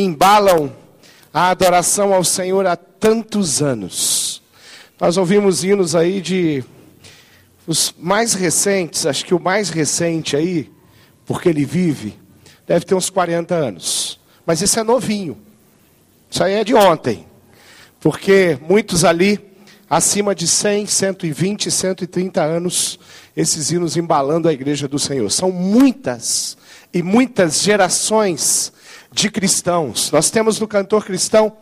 embalam a adoração ao Senhor há tantos anos. Nós ouvimos hinos aí de os mais recentes, acho que o mais recente aí, porque ele vive, deve ter uns 40 anos. Mas isso é novinho. Isso aí é de ontem. Porque muitos ali, acima de 100, 120, 130 anos, esses hinos embalando a igreja do Senhor. São muitas e muitas gerações de cristãos. Nós temos no cantor cristão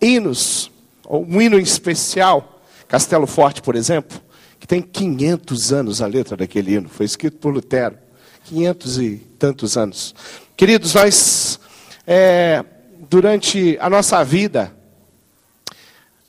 hinos, um hino especial, Castelo Forte, por exemplo, que tem 500 anos a letra daquele hino, foi escrito por Lutero. 500 e tantos anos. Queridos, nós, é, durante a nossa vida,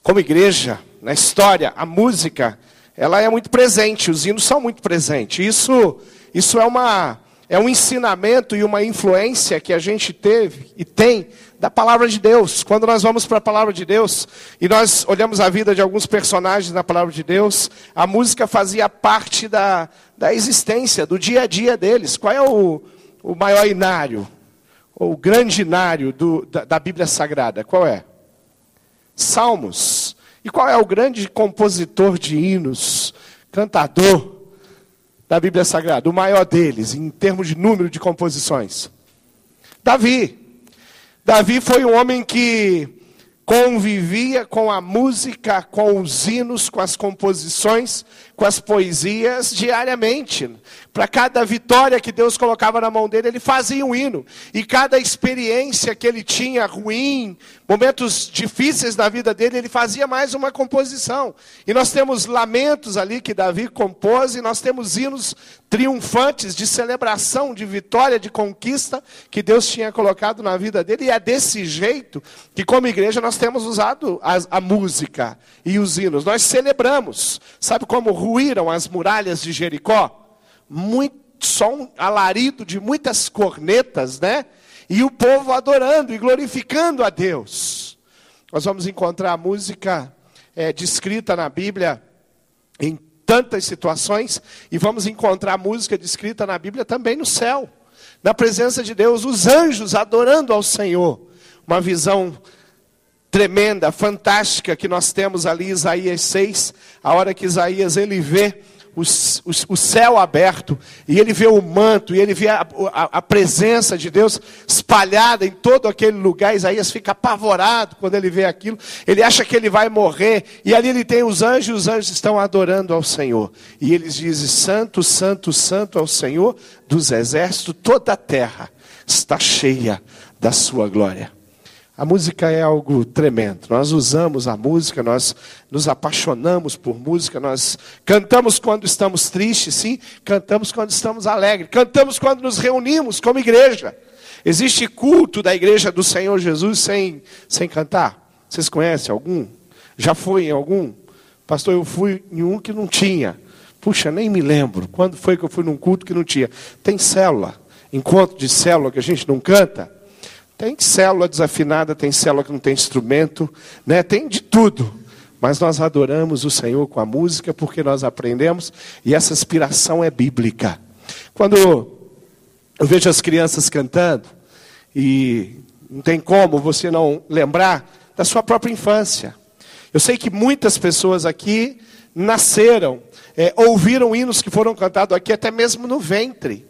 como igreja, na história, a música, ela é muito presente, os hinos são muito presentes. Isso, isso é uma é um ensinamento e uma influência que a gente teve e tem da palavra de Deus. Quando nós vamos para a palavra de Deus e nós olhamos a vida de alguns personagens na palavra de Deus, a música fazia parte da, da existência, do dia a dia deles. Qual é o, o maior inário, o grande inário do, da, da Bíblia Sagrada? Qual é? Salmos. E qual é o grande compositor de hinos, cantador? Da Bíblia Sagrada, o maior deles, em termos de número de composições? Davi. Davi foi um homem que convivia com a música, com os hinos, com as composições, com as poesias diariamente. Para cada vitória que Deus colocava na mão dele, ele fazia um hino. E cada experiência que ele tinha ruim, momentos difíceis na vida dele, ele fazia mais uma composição. E nós temos lamentos ali que Davi compôs, e nós temos hinos triunfantes de celebração, de vitória, de conquista que Deus tinha colocado na vida dele. E é desse jeito que, como igreja, nós temos usado a, a música e os hinos. Nós celebramos. Sabe como ruíram as muralhas de Jericó? Muito som alarido de muitas cornetas, né? E o povo adorando e glorificando a Deus. Nós vamos encontrar a música é, descrita na Bíblia em tantas situações, e vamos encontrar a música descrita na Bíblia também no céu, na presença de Deus, os anjos adorando ao Senhor. Uma visão tremenda, fantástica que nós temos ali Isaías 6, a hora que Isaías ele vê o, o, o, céu aberto, e ele vê o manto, e ele vê a, a, a, presença de Deus espalhada em todo aquele lugar. Isaías fica apavorado quando ele vê aquilo, ele acha que ele vai morrer, e ali ele tem os anjos, e os anjos estão adorando ao Senhor, e eles dizem: Santo, Santo, Santo ao Senhor dos exércitos, toda a terra está cheia da sua glória. A música é algo tremendo. Nós usamos a música, nós nos apaixonamos por música, nós cantamos quando estamos tristes, sim, cantamos quando estamos alegres, cantamos quando nos reunimos como igreja. Existe culto da igreja do Senhor Jesus sem, sem cantar? Vocês conhecem algum? Já foi em algum? Pastor, eu fui em um que não tinha. Puxa, nem me lembro. Quando foi que eu fui num culto que não tinha? Tem célula, encontro de célula que a gente não canta? Tem célula desafinada, tem célula que não tem instrumento, né? tem de tudo. Mas nós adoramos o Senhor com a música porque nós aprendemos e essa inspiração é bíblica. Quando eu vejo as crianças cantando, e não tem como você não lembrar da sua própria infância. Eu sei que muitas pessoas aqui nasceram, é, ouviram hinos que foram cantados aqui até mesmo no ventre.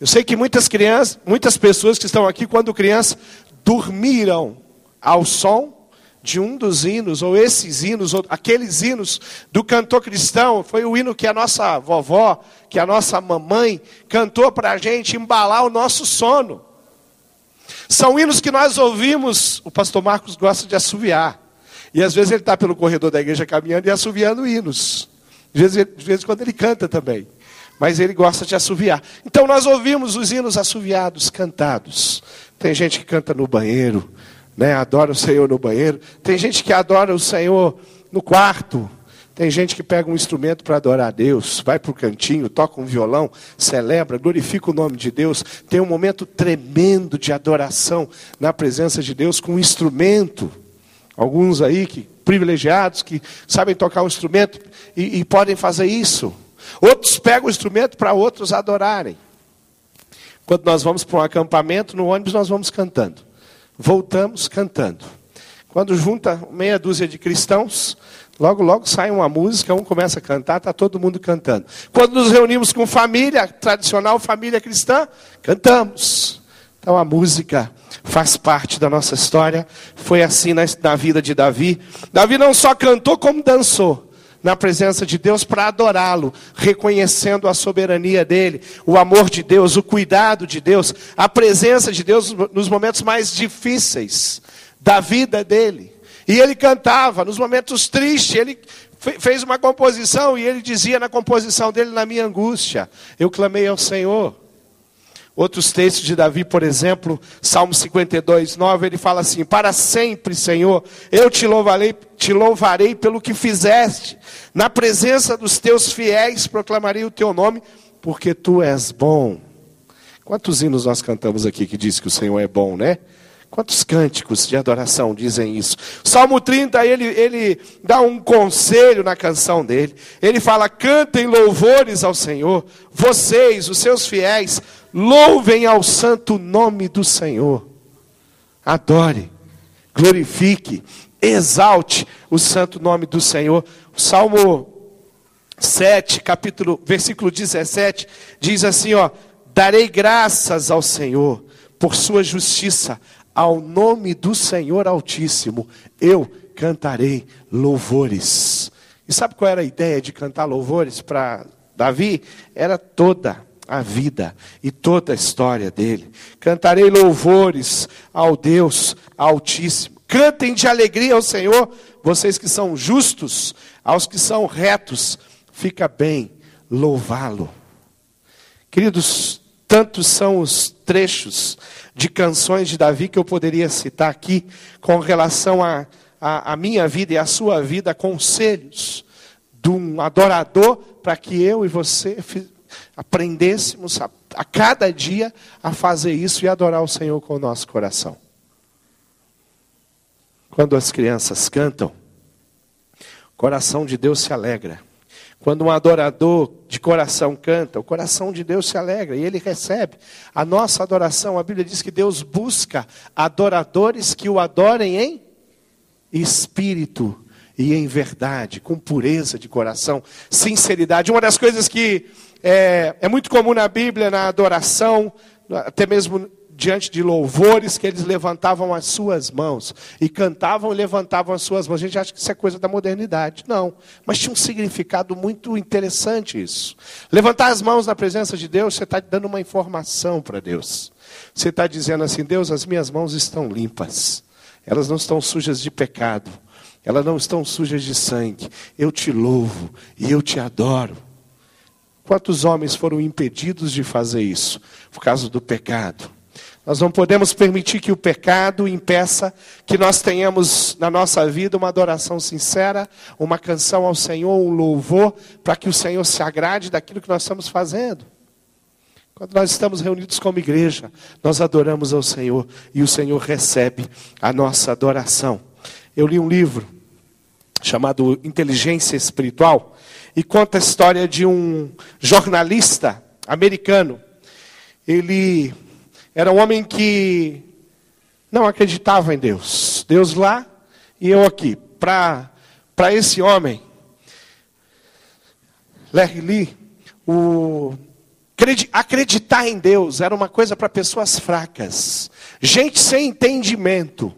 Eu sei que muitas crianças, muitas pessoas que estão aqui, quando crianças, dormiram ao som de um dos hinos, ou esses hinos, ou aqueles hinos do cantor cristão, foi o hino que a nossa vovó, que a nossa mamãe cantou para a gente embalar o nosso sono. São hinos que nós ouvimos, o pastor Marcos gosta de assoviar. E às vezes ele está pelo corredor da igreja caminhando e assoviando hinos. De vez, de vez em quando ele canta também mas ele gosta de assoviar. Então nós ouvimos os hinos assoviados, cantados. Tem gente que canta no banheiro, né? adora o Senhor no banheiro. Tem gente que adora o Senhor no quarto. Tem gente que pega um instrumento para adorar a Deus, vai para o cantinho, toca um violão, celebra, glorifica o nome de Deus. Tem um momento tremendo de adoração na presença de Deus com um instrumento. Alguns aí que privilegiados que sabem tocar um instrumento e, e podem fazer isso. Outros pegam o instrumento para outros adorarem. Quando nós vamos para um acampamento, no ônibus nós vamos cantando. voltamos cantando. Quando junta meia dúzia de cristãos, logo, logo sai uma música, um começa a cantar, está todo mundo cantando. Quando nos reunimos com família, tradicional família cristã, cantamos. Então a música faz parte da nossa história. Foi assim na, na vida de Davi. Davi não só cantou, como dançou na presença de Deus para adorá-lo, reconhecendo a soberania dele, o amor de Deus, o cuidado de Deus, a presença de Deus nos momentos mais difíceis da vida dele. E ele cantava nos momentos tristes, ele fez uma composição e ele dizia na composição dele, na minha angústia, eu clamei ao Senhor. Outros textos de Davi, por exemplo, Salmo 52, 9, ele fala assim: Para sempre, Senhor, eu te louvarei, te louvarei pelo que fizeste, na presença dos teus fiéis proclamarei o teu nome, porque tu és bom. Quantos hinos nós cantamos aqui que diz que o Senhor é bom, né? Quantos cânticos de adoração dizem isso? Salmo 30, ele, ele dá um conselho na canção dele. Ele fala: cantem louvores ao Senhor, vocês, os seus fiéis, louvem ao santo nome do Senhor. Adore, glorifique, exalte o santo nome do Senhor. O Salmo 7, capítulo, versículo 17, diz assim, ó: Darei graças ao Senhor por sua justiça ao nome do Senhor Altíssimo, eu cantarei louvores. E sabe qual era a ideia de cantar louvores para Davi? Era toda a vida e toda a história dele. Cantarei louvores ao Deus Altíssimo. Cantem de alegria ao Senhor, vocês que são justos, aos que são retos, fica bem louvá-lo. Queridos, tantos são os trechos de canções de Davi que eu poderia citar aqui com relação à a, a, a, minha vida e a sua vida, conselhos de um adorador para que eu e você aprendêssemos a, a cada dia a fazer isso e adorar o Senhor com o nosso coração. Quando as crianças cantam, o coração de Deus se alegra. Quando um adorador de coração canta, o coração de Deus se alegra e ele recebe a nossa adoração. A Bíblia diz que Deus busca adoradores que o adorem em espírito e em verdade, com pureza de coração, sinceridade. Uma das coisas que é, é muito comum na Bíblia, na adoração, até mesmo diante de louvores que eles levantavam as suas mãos e cantavam e levantavam as suas mãos. A gente acha que isso é coisa da modernidade. Não, mas tinha um significado muito interessante isso. Levantar as mãos na presença de Deus, você está dando uma informação para Deus. Você está dizendo assim: Deus, as minhas mãos estão limpas, elas não estão sujas de pecado, elas não estão sujas de sangue. Eu te louvo e eu te adoro. Quantos homens foram impedidos de fazer isso por causa do pecado? Nós não podemos permitir que o pecado impeça que nós tenhamos na nossa vida uma adoração sincera, uma canção ao Senhor, um louvor, para que o Senhor se agrade daquilo que nós estamos fazendo. Quando nós estamos reunidos como igreja, nós adoramos ao Senhor e o Senhor recebe a nossa adoração. Eu li um livro chamado Inteligência Espiritual e conta a história de um jornalista americano. Ele era um homem que não acreditava em Deus. Deus lá e eu aqui. Para esse homem, Larry Lee, o, acreditar em Deus era uma coisa para pessoas fracas, gente sem entendimento.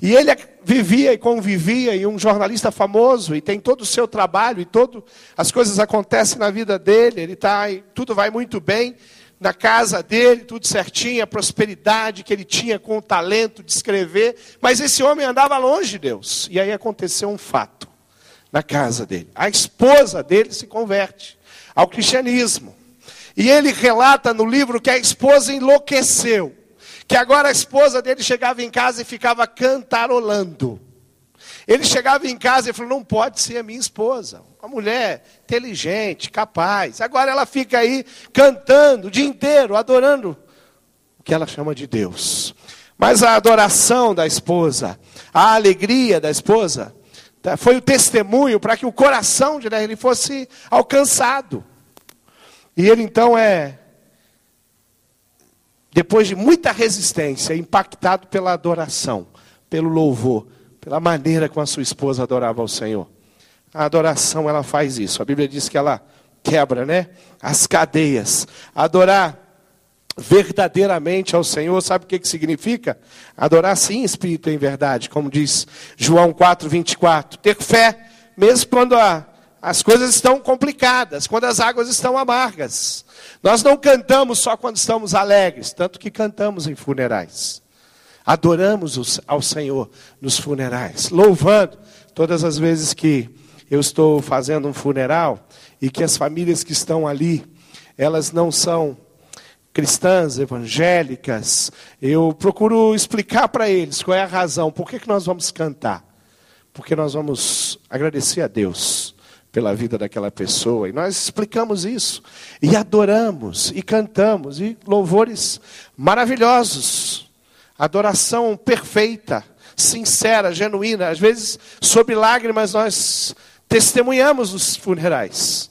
E ele vivia e convivia, e um jornalista famoso, e tem todo o seu trabalho, e todo, as coisas acontecem na vida dele, ele tá, tudo vai muito bem, na casa dele, tudo certinho, a prosperidade que ele tinha com o talento de escrever, mas esse homem andava longe de Deus. E aí aconteceu um fato na casa dele. A esposa dele se converte ao cristianismo. E ele relata no livro que a esposa enlouqueceu, que agora a esposa dele chegava em casa e ficava cantarolando. Ele chegava em casa e falou: Não pode ser a minha esposa. Uma mulher inteligente, capaz. Agora ela fica aí cantando o dia inteiro, adorando o que ela chama de Deus. Mas a adoração da esposa, a alegria da esposa, tá, foi o testemunho para que o coração de ele fosse alcançado. E ele então é depois de muita resistência, impactado pela adoração, pelo louvor, pela maneira como a sua esposa adorava ao Senhor. A adoração ela faz isso. A Bíblia diz que ela quebra, né? As cadeias. Adorar verdadeiramente ao Senhor, sabe o que, que significa? Adorar sim espírito em verdade, como diz João 4, 24. Ter fé, mesmo quando a, as coisas estão complicadas, quando as águas estão amargas. Nós não cantamos só quando estamos alegres, tanto que cantamos em funerais. Adoramos ao Senhor nos funerais, louvando todas as vezes que eu estou fazendo um funeral e que as famílias que estão ali, elas não são cristãs, evangélicas, eu procuro explicar para eles qual é a razão, por que, que nós vamos cantar. Porque nós vamos agradecer a Deus pela vida daquela pessoa. E nós explicamos isso. E adoramos, e cantamos, e louvores maravilhosos. Adoração perfeita, sincera, genuína. Às vezes, sob lágrimas, nós testemunhamos os funerais.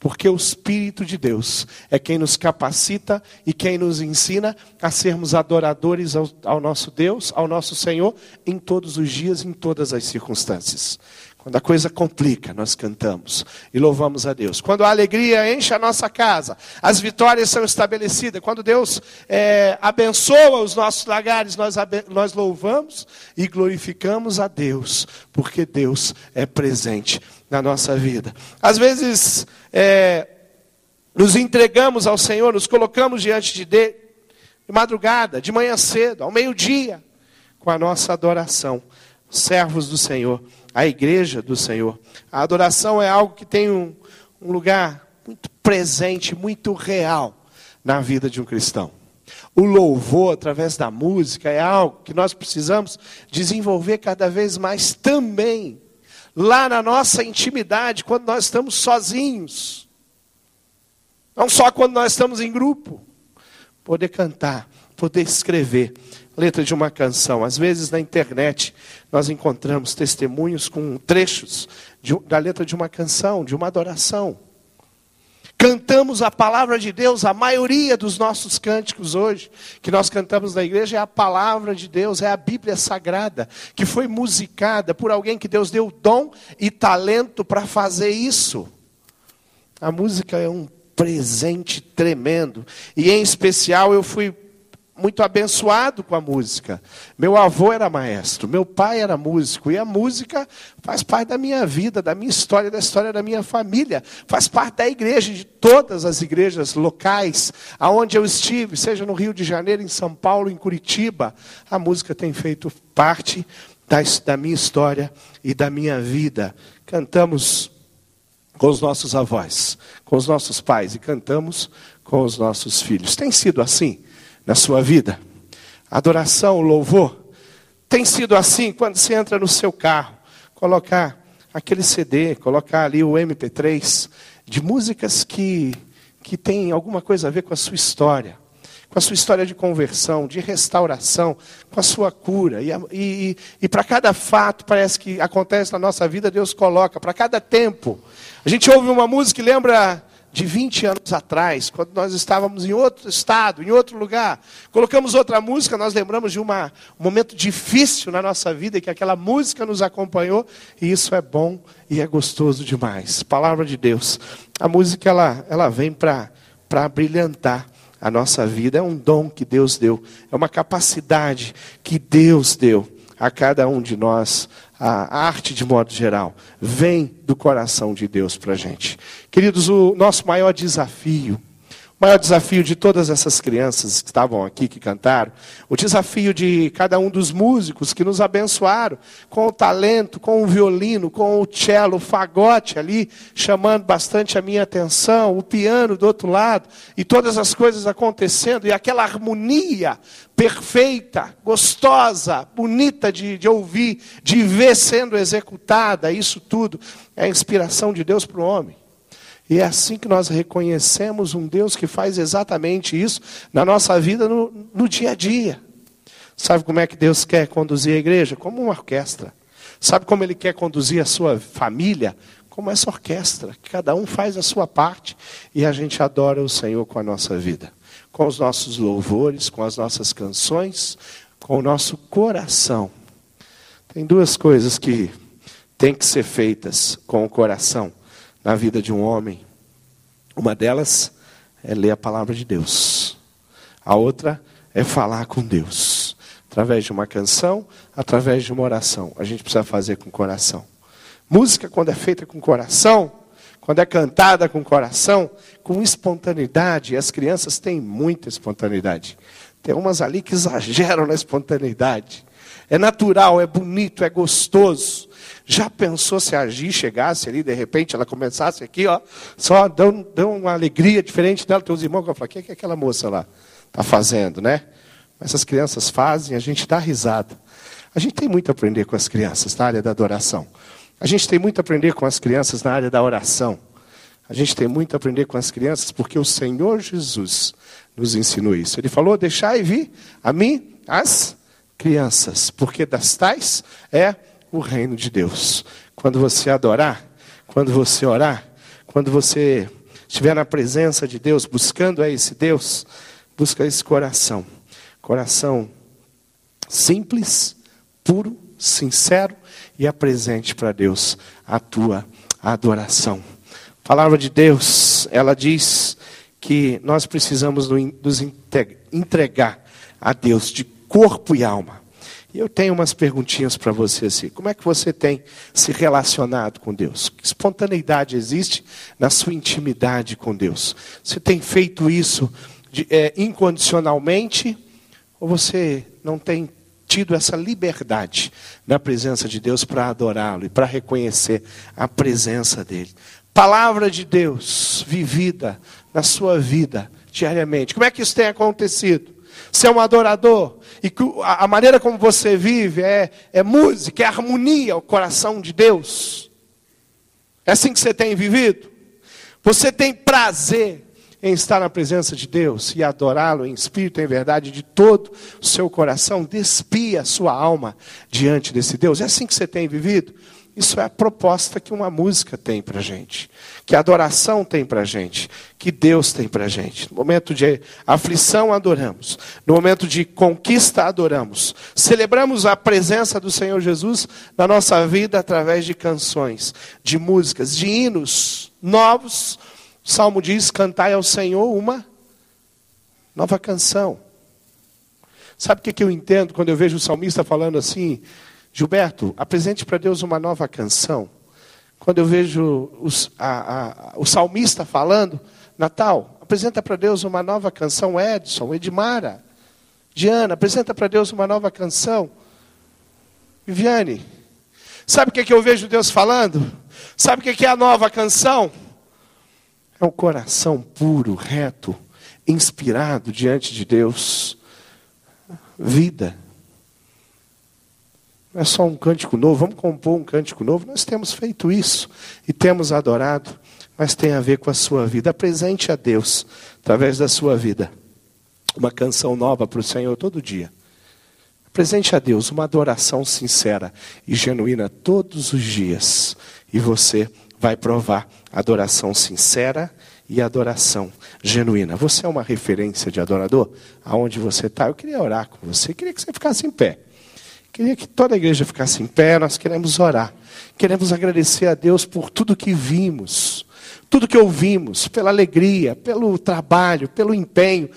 Porque o Espírito de Deus é quem nos capacita e quem nos ensina a sermos adoradores ao, ao, nosso Deus, ao nosso Senhor, em todos os dias, em todas as circunstâncias. Quando a coisa complica, nós cantamos e louvamos a Deus. Quando a alegria enche a nossa casa, as vitórias são estabelecidas. Quando Deus é, abençoa os nossos lagares, nós, nós louvamos e glorificamos a Deus, porque Deus é presente na nossa vida. Às vezes, é, nos entregamos ao Senhor, nos colocamos diante de Deus, de madrugada, de manhã cedo, ao meio-dia, com a nossa adoração, servos do Senhor, a igreja do Senhor. A adoração é algo que tem um, um lugar muito presente, muito real na vida de um cristão. O louvor através da música é algo que nós precisamos desenvolver cada vez mais também lá na nossa intimidade, quando nós estamos sozinhos. Não só quando nós estamos em grupo. Poder cantar, poder escrever letra de uma canção. Às vezes na internet nós encontramos testemunhos com trechos de, da letra de uma canção, de uma adoração. Cantamos a palavra de Deus, a maioria dos nossos cânticos hoje, que nós cantamos na igreja, é a palavra de Deus, é a Bíblia Sagrada, que foi musicada por alguém que Deus deu dom e talento para fazer isso. A música é um presente tremendo, e em especial eu fui muito abençoado com a música. Meu avô era maestro, meu pai era músico, e a música faz parte da minha vida, da minha história, da história da minha família, faz parte da igreja, de todas as igrejas locais, aonde eu estive, seja no Rio de Janeiro, em São Paulo, em Curitiba, a música tem feito parte da, da minha história e da minha vida. Cantamos com os nossos avós, com os nossos pais e cantamos com os nossos filhos. Tem sido assim? Na sua vida. Adoração, louvor, tem sido assim quando você entra no seu carro, colocar aquele CD, colocar ali o MP3 de músicas que, que tem alguma coisa a ver com a sua história, com a sua história de conversão, de restauração, com a sua cura. E, e, e para cada fato, parece que acontece na nossa vida, Deus coloca, para cada tempo. A gente ouve uma música e lembra de 20 anos atrás, quando nós estávamos em outro estado, em outro lugar. Colocamos outra música, nós lembramos de uma, um momento difícil na nossa vida, que aquela música nos acompanhou, e isso é bom e é gostoso demais. Palavra de Deus. A música, ela, ela vem para brilhantar a nossa vida, é um dom que Deus deu, é uma capacidade que Deus deu a cada um de nós a arte de modo geral, vem do coração de Deus para a gente. Queridos, o nosso maior desafio o maior desafio de todas essas crianças que estavam aqui, que cantaram, o desafio de cada um dos músicos que nos abençoaram com o talento, com o violino, com o cello, o fagote ali, chamando bastante a minha atenção, o piano do outro lado, e todas as coisas acontecendo, e aquela harmonia perfeita, gostosa, bonita de, de ouvir, de ver sendo executada, isso tudo é inspiração de Deus para o homem. E é assim que nós reconhecemos um Deus que faz exatamente isso na nossa vida no, no dia a dia. Sabe como é que Deus quer conduzir a igreja? Como uma orquestra. Sabe como Ele quer conduzir a sua família? Como essa orquestra. Cada um faz a sua parte e a gente adora o Senhor com a nossa vida. com os nossos louvores, com as nossas canções, com o nosso coração. Tem duas coisas que têm que ser feitas com o coração na vida de um homem. Uma delas é ler a palavra de Deus. A outra é falar com Deus. Através de uma canção, através de uma oração. A gente precisa fazer com coração. Música, quando é feita com coração, quando é cantada com coração, com espontaneidade, as crianças têm muita espontaneidade. Tem umas ali que exageram na espontaneidade. É natural, é bonito, é gostoso. Já pensou se a Gi chegasse ali, de repente ela começasse aqui, ó, só dando, dando uma alegria diferente dela, teus irmãos vão falar, o que, é que aquela moça lá está fazendo, né? Essas crianças fazem, a gente dá risada. A gente tem muito a aprender com as crianças na área da adoração. A gente tem muito a aprender com as crianças na área da oração. A gente tem muito a aprender com as crianças porque o Senhor Jesus nos ensinou isso. Ele falou: Deixai vir a mim as crianças, porque das tais é o reino de Deus. Quando você adorar, quando você orar, quando você estiver na presença de Deus, buscando a esse Deus, busca esse coração. Coração simples, puro, sincero e apresente para Deus a tua adoração. A palavra de Deus, ela diz que nós precisamos nos entregar a Deus de corpo e alma. E eu tenho umas perguntinhas para você assim. Como é que você tem se relacionado com Deus? Que espontaneidade existe na sua intimidade com Deus? Você tem feito isso de, é, incondicionalmente? Ou você não tem tido essa liberdade na presença de Deus para adorá-lo e para reconhecer a presença dele? Palavra de Deus vivida na sua vida diariamente. Como é que isso tem acontecido? Você é um adorador e a maneira como você vive é, é música, é harmonia ao coração de Deus. É assim que você tem vivido? Você tem prazer em estar na presença de Deus e adorá-lo em espírito em verdade de todo o seu coração? Despia a sua alma diante desse Deus. É assim que você tem vivido? Isso é a proposta que uma música tem para gente, que a adoração tem para gente, que Deus tem para gente. No momento de aflição, adoramos. No momento de conquista, adoramos. Celebramos a presença do Senhor Jesus na nossa vida através de canções, de músicas, de hinos novos. O Salmo diz: Cantai ao Senhor uma nova canção. Sabe o que eu entendo quando eu vejo o salmista falando assim? Gilberto, apresente para Deus uma nova canção. Quando eu vejo os, a, a, o salmista falando, Natal, apresenta para Deus uma nova canção. Edson, Edmara, Diana, apresenta para Deus uma nova canção. Viviane, sabe o que, é que eu vejo Deus falando? Sabe o que, é que é a nova canção? É um coração puro, reto, inspirado diante de Deus. Vida não é só um cântico novo, vamos compor um cântico novo. Nós temos feito isso e temos adorado, mas tem a ver com a sua vida. Apresente a Deus, através da sua vida, uma canção nova para o Senhor todo dia. Apresente a Deus uma adoração sincera e genuína todos os dias. E você vai provar adoração sincera e adoração genuína. Você é uma referência de adorador? Aonde você está? Eu queria orar com você, queria que você ficasse em pé. Queria que toda a igreja ficasse em pé, nós queremos orar. Queremos agradecer a Deus por tudo que vimos, tudo que ouvimos, pela alegria, pelo trabalho, pelo empenho.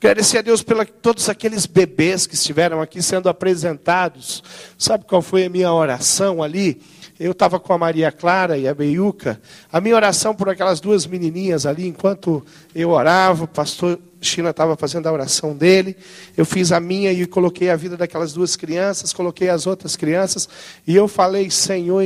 Agradecer a Deus por todos aqueles bebês que estiveram aqui sendo apresentados. Sabe qual foi a minha oração ali? Eu estava com a Maria Clara e a Beiuca. A minha oração por aquelas duas menininhas ali, enquanto eu orava, o pastor China estava fazendo a oração dele, eu fiz a minha e coloquei a vida daquelas duas crianças, coloquei as outras crianças, e eu falei, Senhor,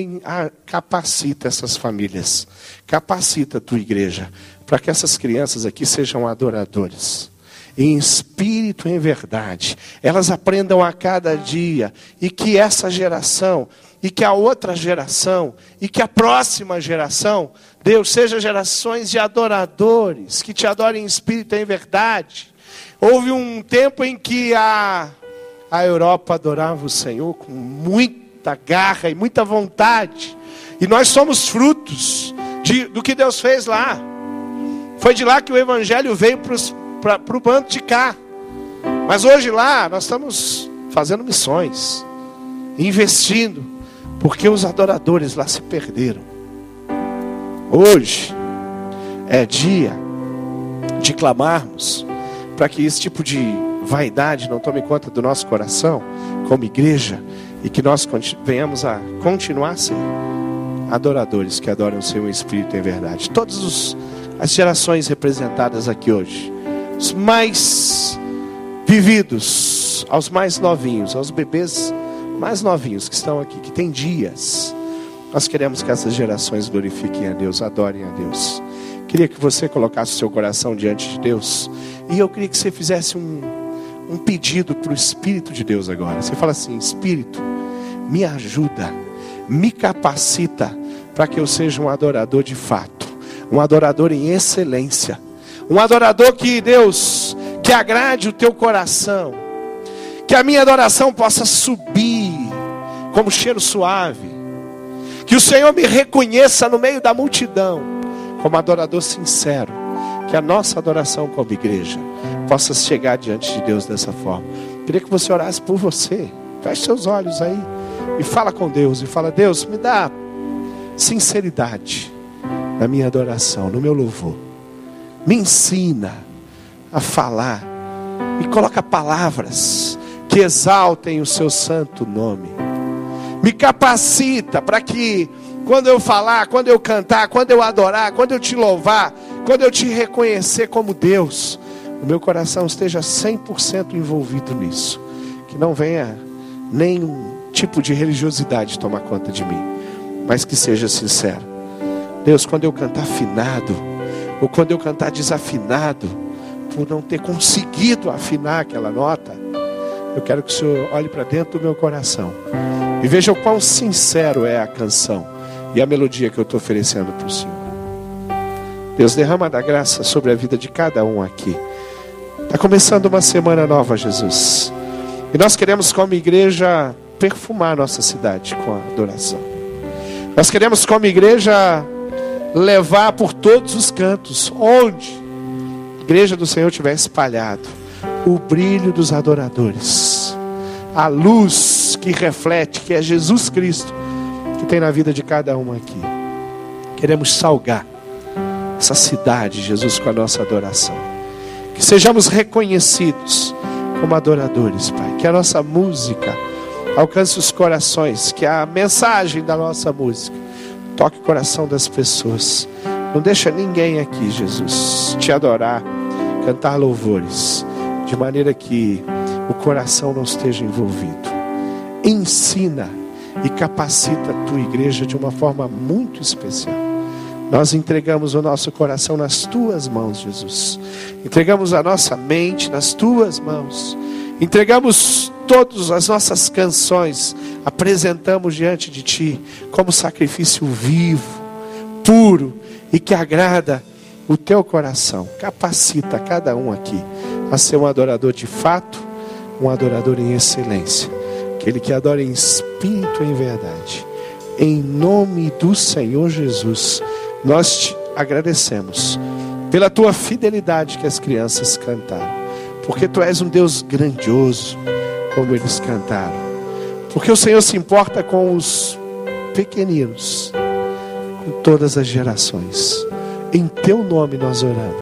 capacita essas famílias, capacita a tua igreja, para que essas crianças aqui sejam adoradores em espírito e em verdade. Elas aprendam a cada dia e que essa geração e que a outra geração e que a próxima geração, Deus, seja gerações de adoradores, que te adorem em espírito e em verdade. Houve um tempo em que a, a Europa adorava o Senhor com muita garra e muita vontade, e nós somos frutos de, do que Deus fez lá. Foi de lá que o Evangelho veio para o bando de cá. Mas hoje lá nós estamos fazendo missões, investindo, porque os adoradores lá se perderam. Hoje é dia de clamarmos para que esse tipo de vaidade não tome conta do nosso coração, como igreja, e que nós venhamos a continuar ser adoradores que adoram o Senhor Espírito em verdade. Todas as gerações representadas aqui hoje, os mais vividos, aos mais novinhos, aos bebês mais novinhos que estão aqui, que têm dias. Nós queremos que essas gerações glorifiquem a Deus, adorem a Deus. Queria que você colocasse o seu coração diante de Deus. E eu queria que você fizesse um, um pedido para o Espírito de Deus agora. Você fala assim: Espírito, me ajuda, me capacita para que eu seja um adorador de fato, um adorador em excelência, um adorador que, Deus, que agrade o teu coração, que a minha adoração possa subir como cheiro suave, que o Senhor me reconheça no meio da multidão como adorador sincero, que a nossa adoração como igreja possa chegar diante de Deus dessa forma. Queria que você orasse por você. Feche seus olhos aí e fala com Deus e fala: Deus, me dá sinceridade na minha adoração, no meu louvor. Me ensina a falar. Me coloca palavras que exaltem o seu santo nome. Me capacita para que quando eu falar, quando eu cantar, quando eu adorar, quando eu te louvar, quando eu te reconhecer como Deus, o meu coração esteja 100% envolvido nisso. Que não venha nenhum tipo de religiosidade tomar conta de mim, mas que seja sincero. Deus, quando eu cantar afinado, ou quando eu cantar desafinado, por não ter conseguido afinar aquela nota, eu quero que o Senhor olhe para dentro do meu coração e veja o quão sincero é a canção e a melodia que eu estou oferecendo para o Senhor. Deus derrama da graça sobre a vida de cada um aqui. Está começando uma semana nova, Jesus. E nós queremos, como igreja, perfumar nossa cidade com a adoração. Nós queremos, como igreja, levar por todos os cantos, onde a igreja do Senhor tiver espalhado, o brilho dos adoradores, a luz que reflete, que é Jesus Cristo, que tem na vida de cada um aqui. Queremos salgar essa cidade, Jesus, com a nossa adoração. Que sejamos reconhecidos como adoradores, Pai. Que a nossa música alcance os corações, que a mensagem da nossa música toque o coração das pessoas. Não deixa ninguém aqui, Jesus, te adorar, cantar louvores, de maneira que o coração não esteja envolvido. Ensina e capacita a tua igreja de uma forma muito especial. Nós entregamos o nosso coração nas tuas mãos, Jesus. Entregamos a nossa mente nas tuas mãos. Entregamos todas as nossas canções, apresentamos diante de ti como sacrifício vivo, puro e que agrada o teu coração. Capacita cada um aqui a ser um adorador de fato, um adorador em excelência. Aquele que adora em espírito e em verdade. Em nome do Senhor Jesus. Nós te agradecemos pela tua fidelidade que as crianças cantaram, porque tu és um Deus grandioso, como eles cantaram, porque o Senhor se importa com os pequeninos, com todas as gerações. Em teu nome nós oramos.